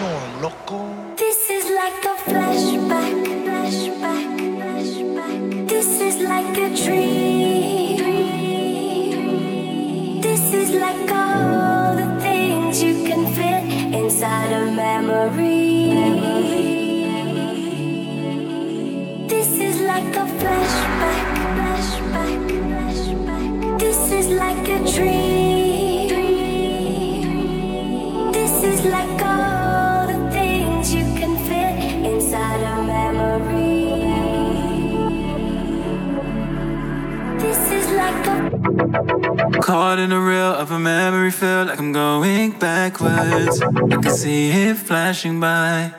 know, loco. This is like a flashback, flashback, flashback. This is like a dream. This is like all the things you can fit inside a memory. This is like a flashback, flashback, flashback. This is like a dream. Caught in the reel of a memory, feel like I'm going backwards. I can see it flashing by.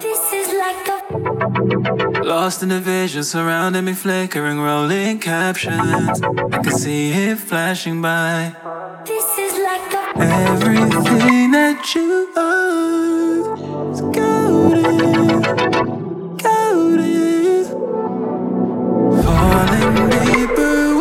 this is like a Lost in the vision surrounding me, flickering, rolling captions. I can see it flashing by. this is like a Everything that you are is golden, golden. Falling deeper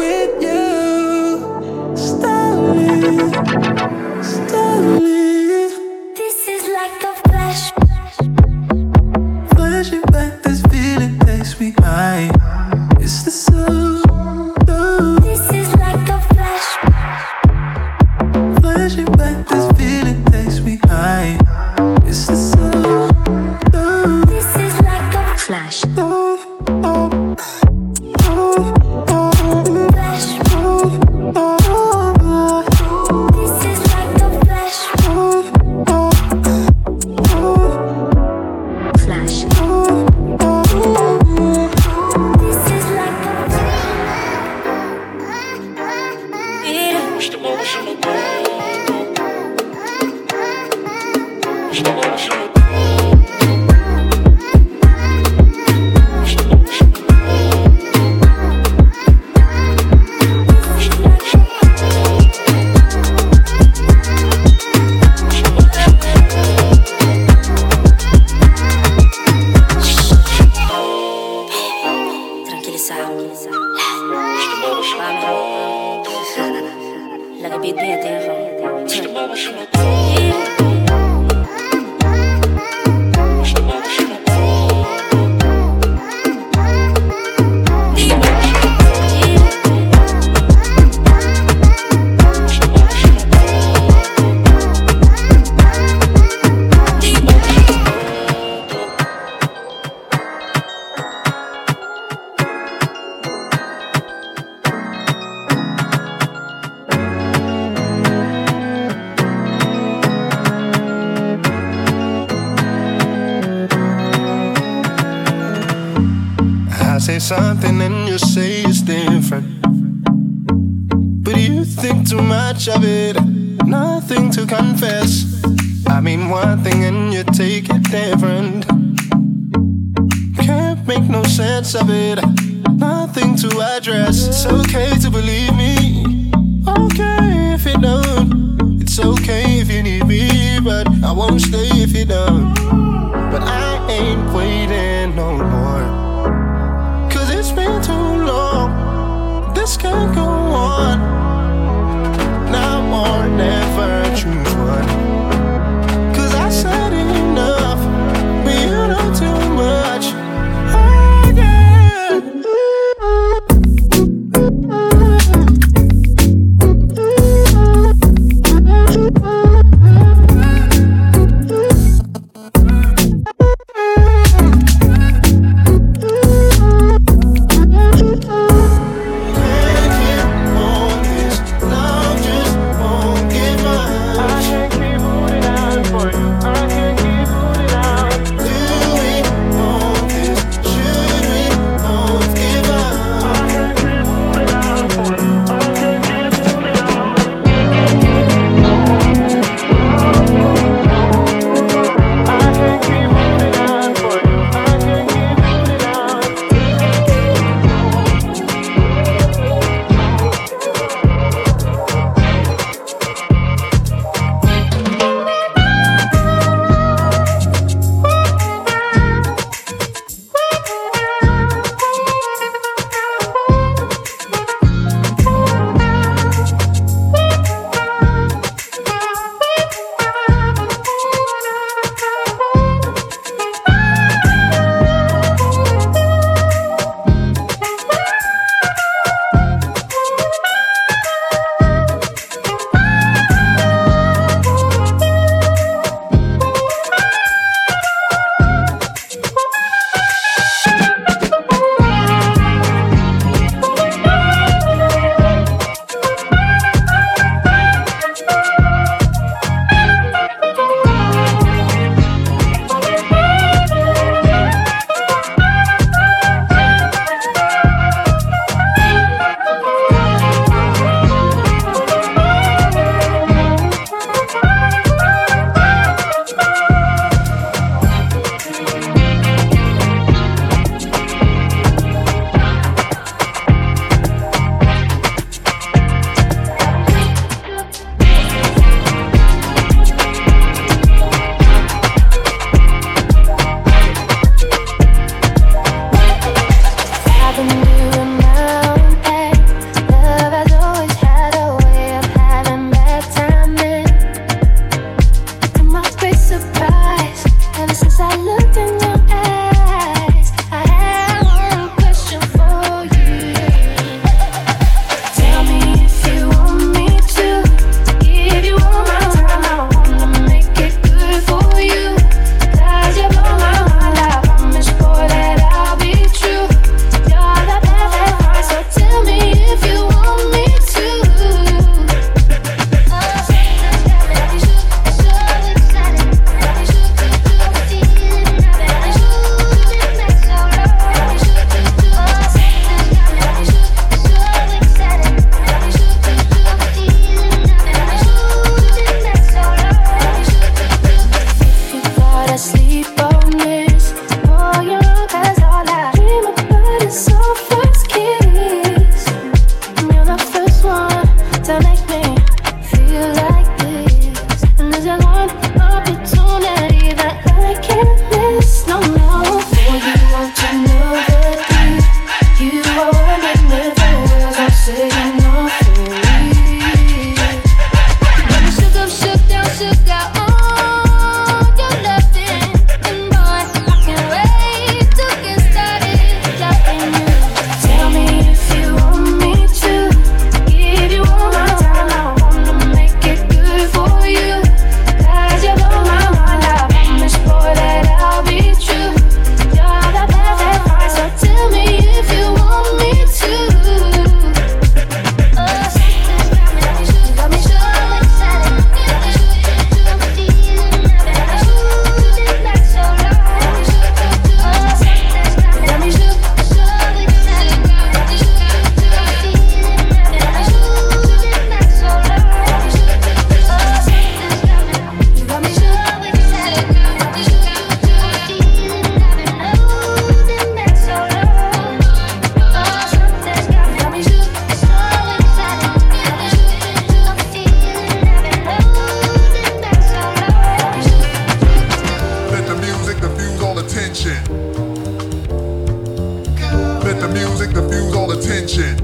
music diffuse all attention.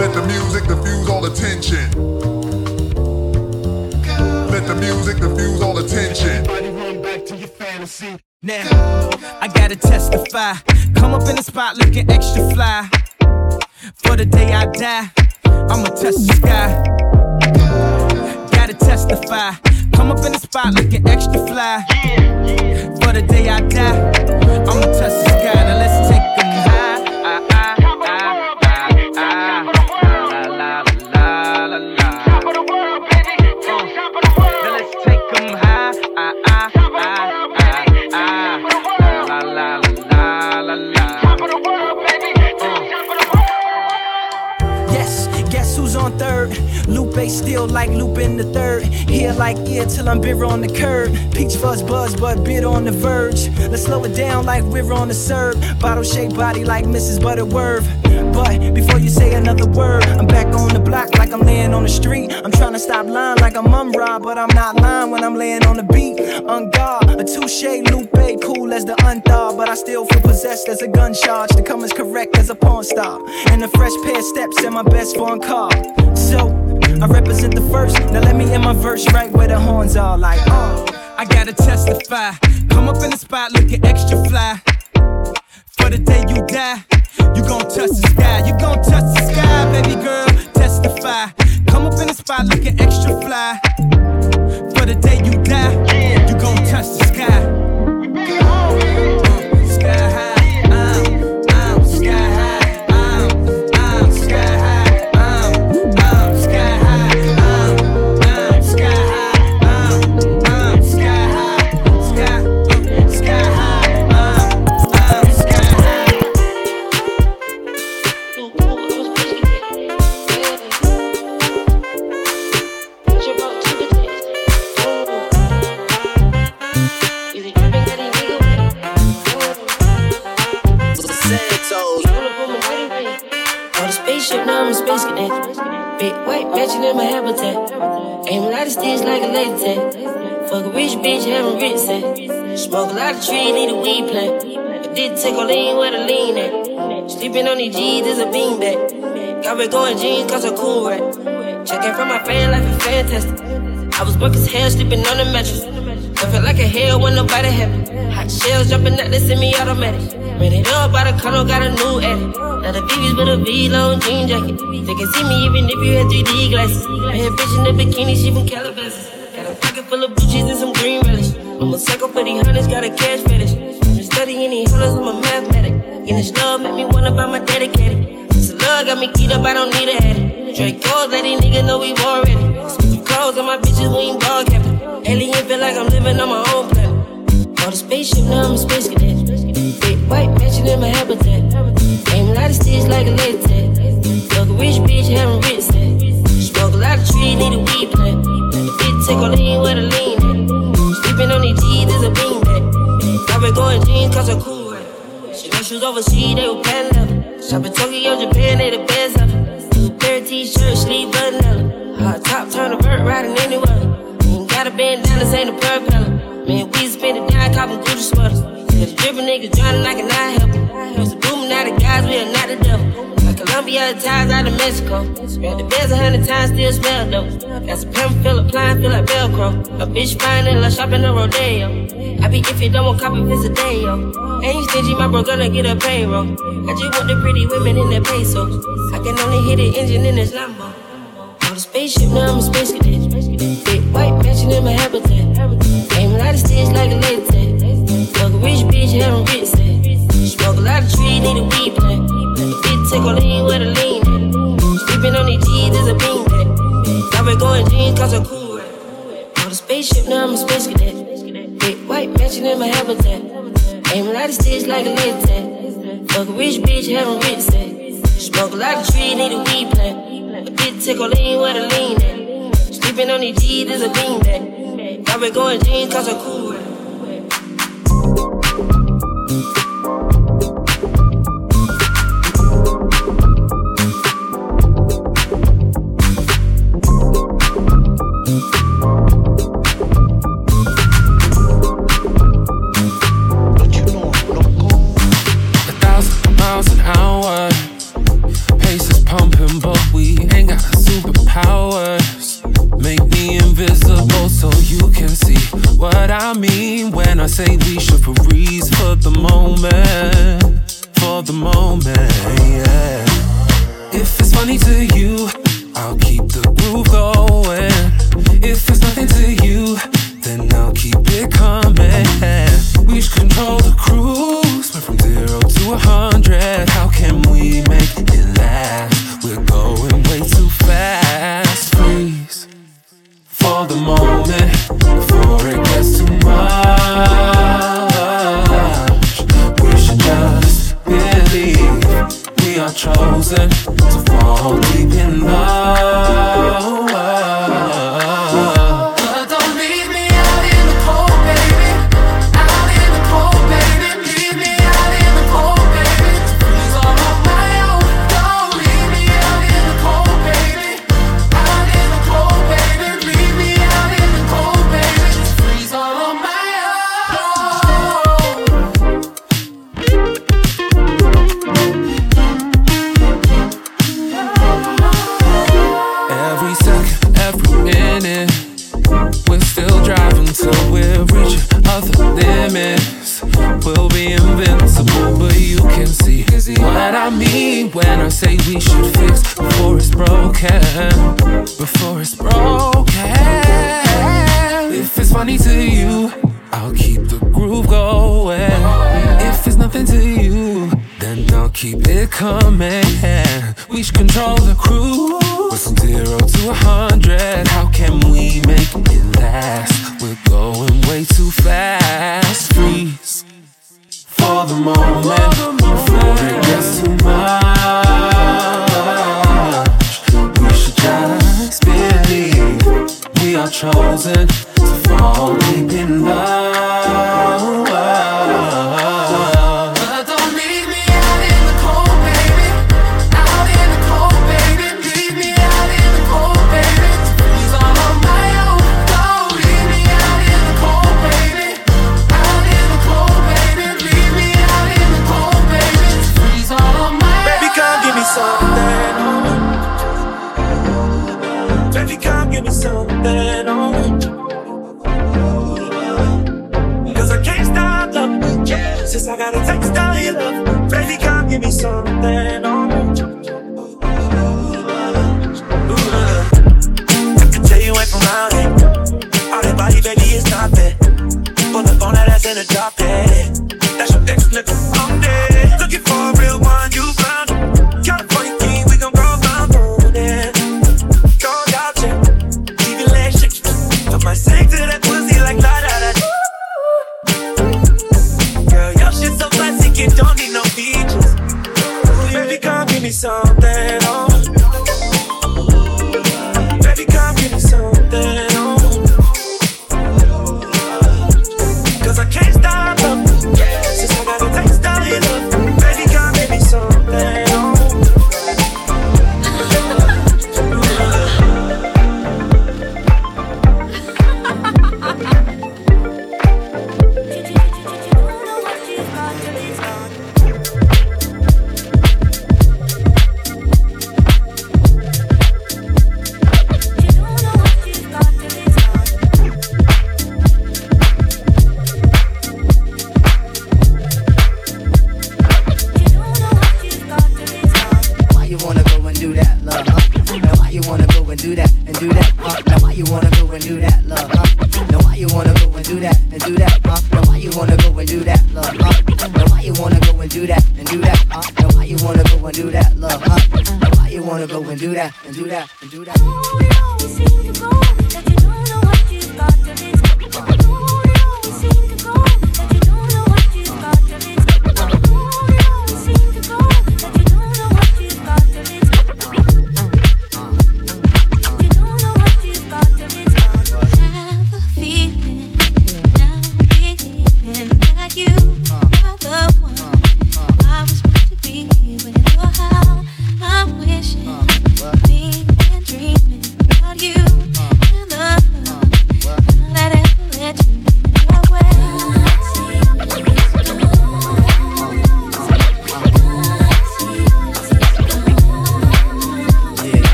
Let the music diffuse all attention. Let the music diffuse all attention. Everybody run back to your fantasy. Now, I gotta testify. Come up in the spot looking extra fly. For the day I die, I'ma test the sky. Gotta testify. Come up in the spot looking extra fly. Yeah, yeah. For the day I die, I'ma touch the sky body like Mrs. Butterworth. But before you say another word, I'm back on the block like I'm laying on the street. I'm trying to stop lying like I'm rob, but I'm not lying when I'm laying on the beat. On guard, a touche, Lupe, cool as the unthought, but I still feel possessed as a gun charge. To come as correct as a porn star, and a fresh pair of steps in my best phone car. So I represent the first. Now let me in my verse right where the horns are, like. Uh. I gotta testify. Come up in the spot looking extra fly for the day you die. You gon' touch the sky, you gon' touch the sky, baby girl. Testify. Come up in the spot looking extra fly. For the day you die, in my habitat. Aim a lot of like a laser tag. Fuck a rich bitch, having rich set. Smoke a lot of trees, need a weed plant. I did take a lean where the lean at. Sleeping on these G's, there's a beanbag. Got me going jeans, cause I'm cool, right? Checking from my fan life is fantastic. I was broke as hell, sleeping on the mattress. I felt like a hell when nobody me. Hot shells jumping out, they send me automatic. It up by the condo, got a new edit. Now the BB's with a V-long jean jacket. They can see me even if you had 3D glasses. I Bad bitch in the bikini, she from Calabasas. Got a pocket full of blue cheese and some green relish. I'm a psycho for these hunters, got a cash fetish. I'm studying these hunters, I'm a mathematic. And this love make me wanna buy my dedicated. The love got me keyed up, I don't need a head. Drake gold, let these niggas know we already. Speaking clothes on my bitches, we ain't ball capping. Alien feel like I'm living on my own planet. On the spaceship, now I'm a space cadet. White mansion in my habitat. Aim a lot of sticks like a laser tag. Fuck a rich bitch, having rich set. Smoke a lot of trees, need a weed plant. The bitch take all lean where the lean at. Sleeping on these G's is a beanbag. I've been going jeans cause I'm cool. She got shoes overseas, they were pan leather. Shop in Tokyo, Japan, they the best ever. New pair of t-shirts, sleeve vanilla. Hot top, turn a vert, riding anywhere. Ain't got a bandana, this ain't a propeller. Man, we spend it down, copping Gucci sweaters. Said the drippin' niggas drowning like a not help. Used to booming out of guys, we are not the devil. Like Colombia, ties out of Mexico. Spread the beds a hundred times, still smell dope. Got some pimp, feel applying, feel like Velcro. A bitch fine and shop in a rodeo. I be if you don't want copy, it's a day, yo. Ain't stingy, my bro gonna get a payroll. I just want the pretty women in their pesos. I can only hit the engine in this Lambo. On the spaceship, now I'm a space cadet. Big white mansion in my habitat. A lot of sticks like a tag. Fuck a rich bitch, having rich set. Smoke a lot of trees, need a weed plant. Bitch take all lean where the lean. Sleeping on these G's is a beanbag. I've been going jeans cause I'm cool. On the spaceship, now I'm a space cadet. Big white mansion in my habitat. A lot of sticks like a tag. Fuck a rich bitch, having rich set. Smoke a lot of trees, need a weed plant. The bitch take all lean where the lean at. Sleeping on these G's is a beanbag. I've been going jeans cause I'm cool. Every minute, we're still driving till we're reaching other limits. We'll be invincible, but you can see what I mean when I say we should fix before it's broken. Before it's broken. If it's funny to you, I'll keep the groove going. If it's nothing to you, then I'll keep it coming. We should control the crew. We're from zero to a hundred. How can we make it last? We're going way too fast. Freeze for the moment before it gets too much. We should just believe we are chosen to fall deep in love. Since I got a text all your love, baby, come give me something. Oh, I can tell you went from around here. All that body, baby, is not bad. On that ass in a drop dead. That's your ex nigga. I'm dead. Looking for a real one, you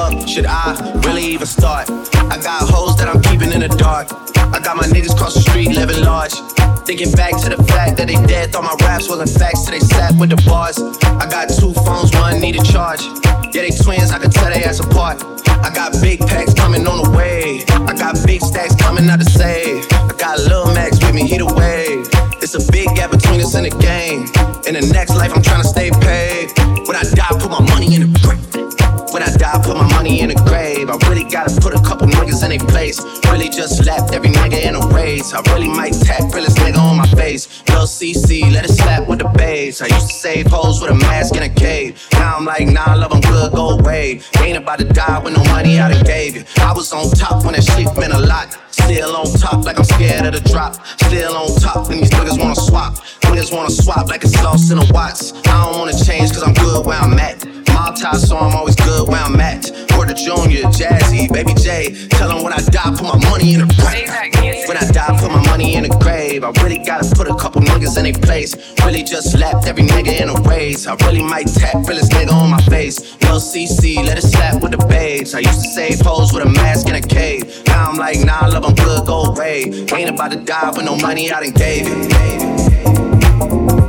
fuck should I really even start? I got hoes that I'm keeping in the dark. I got my niggas cross the street living large. Thinking back to the fact that they dead, thought my raps wasn't facts, so they sat with the bars. I got two phones, one need a charge. Yeah, they twins, I can tell they ass apart. I got big packs coming on the way. I got big stacks coming out to save. I got Lil Max with me, he the wave. It's a big gap between us in the game. In the next life, I'm trying to stay paid. When I die, put my money in the grave. When I die, put money in a grave. I really gotta put a couple niggas in their place. Really just left every nigga in a race. I really might tap realest nigga on my face. Lil CC, let it slap with the bass. I used to save hoes with a mask in a cave. Now I'm like, nah, love, I'm good, go away. Ain't about to die with no money I done gave you. I was on top when that shit meant a lot. Still on top, like I'm scared of the drop. Still on top, and these niggas wanna swap. Niggas wanna swap like it's lost in a watch. I don't wanna change, cause I'm good where I'm at. Mob tie, so I'm always good where I'm at. To Junior, Jazzy, Baby J. Tell them when I die, put my money in the grave. When I die, put my money in the grave. I really gotta put a couple niggas in their place. Really just left every nigga in a race. I really might tap realest nigga on my face. Lil CC, let it slap with the babes. I used to save hoes with a mask in a cave. Now I'm like, nah, love, I'm good, go away. Ain't about to die with no money I done gave it.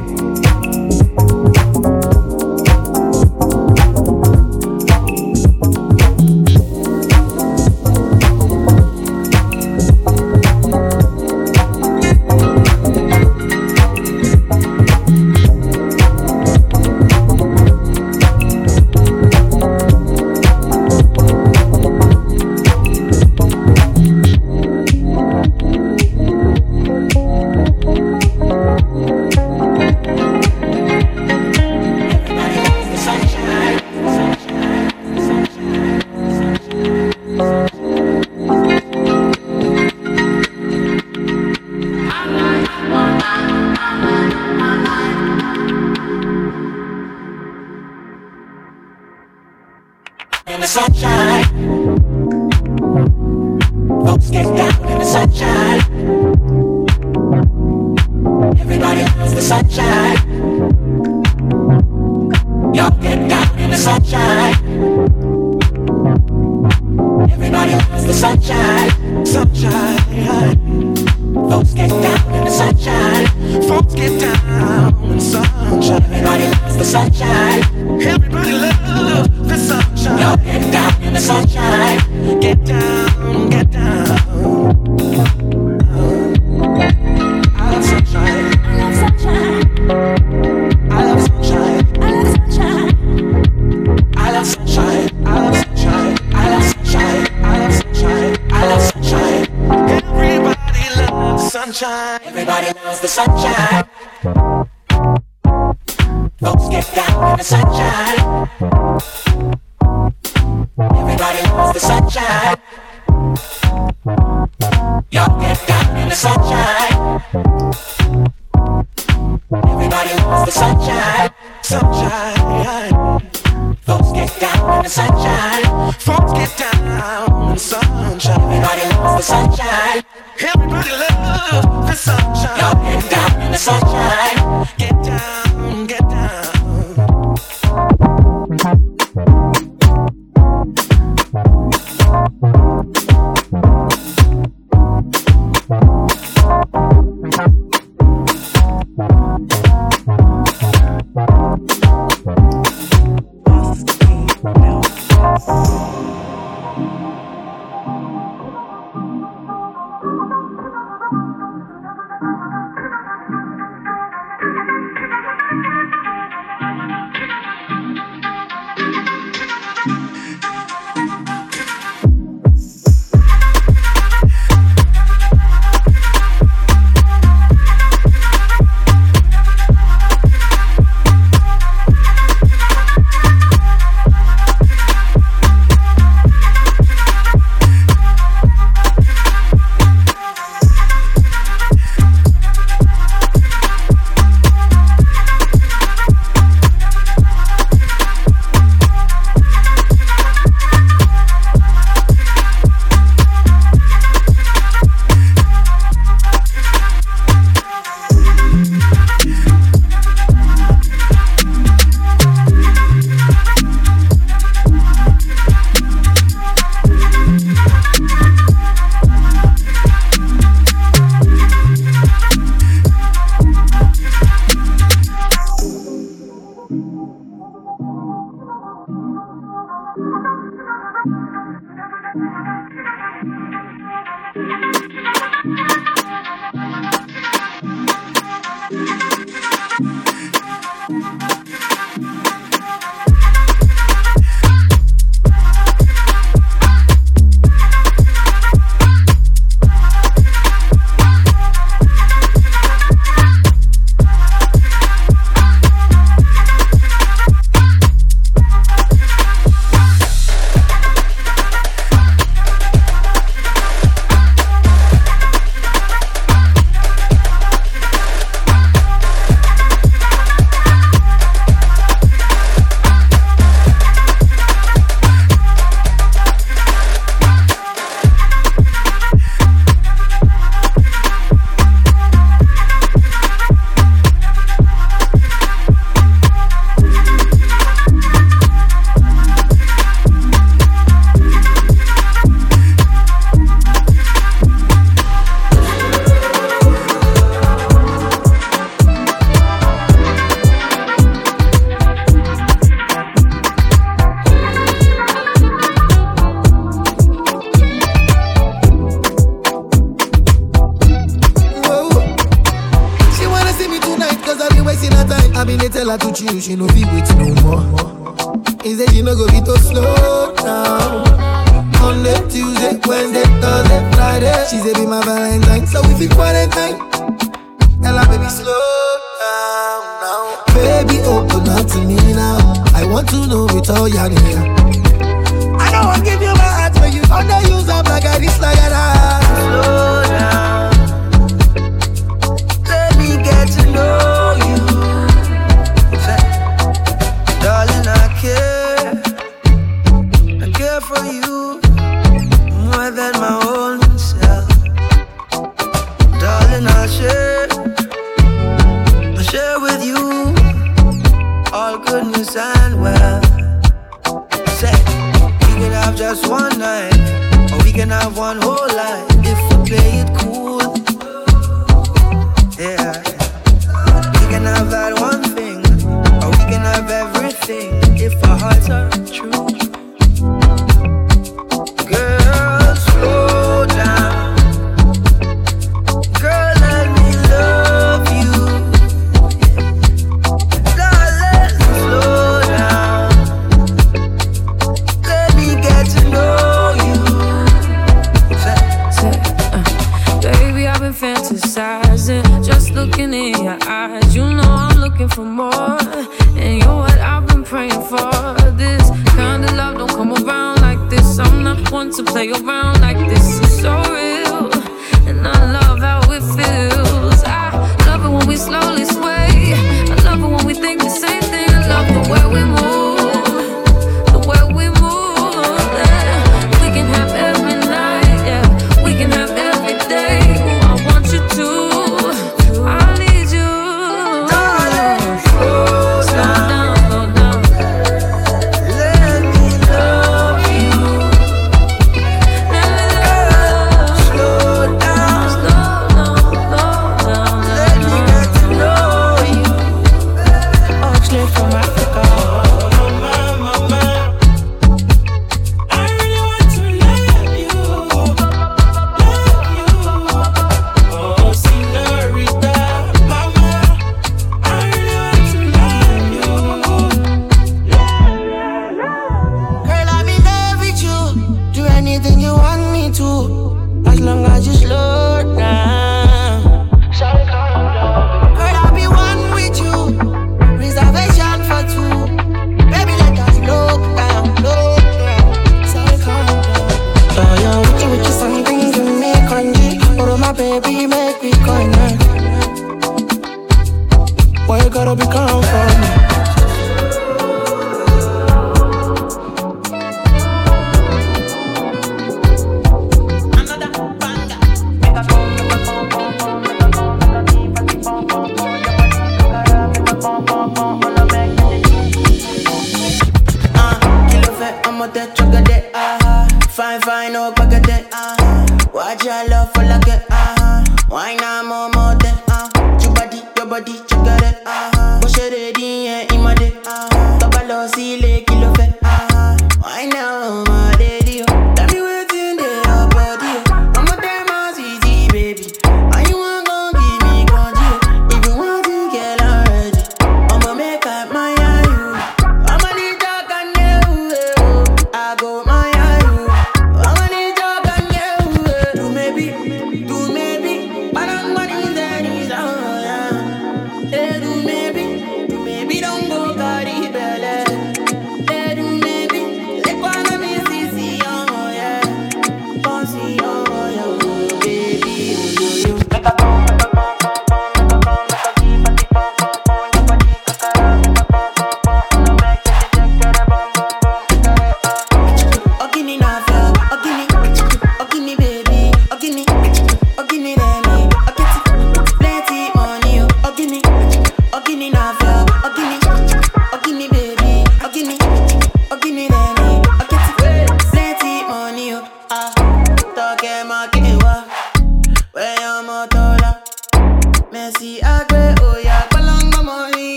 We slowly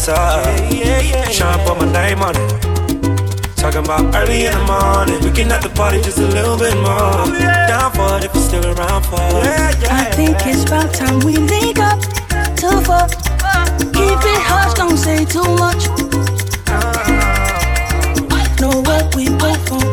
sir. Yeah, yeah, put my name on it. Talking about early in the morning. We can at the party just a little bit more. Down for it if you're still around for it. I think it's about time we link up to fuck. Keep it hush, don't say too much. Know what we both want.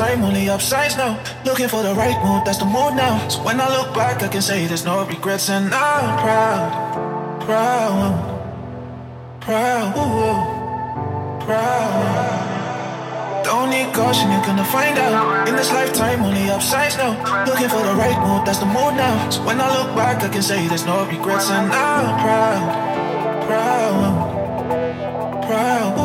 time, only upsides now. Looking for the right mood, that's the mood now. So when I look back, I can say there's no regrets, and I'm proud, proud, proud, proud. Don't need caution, you're gonna find out. In this lifetime, only upsides now. Looking for the right mood, that's the mood now. So when I look back, I can say there's no regrets, and I'm proud, proud, proud, proud.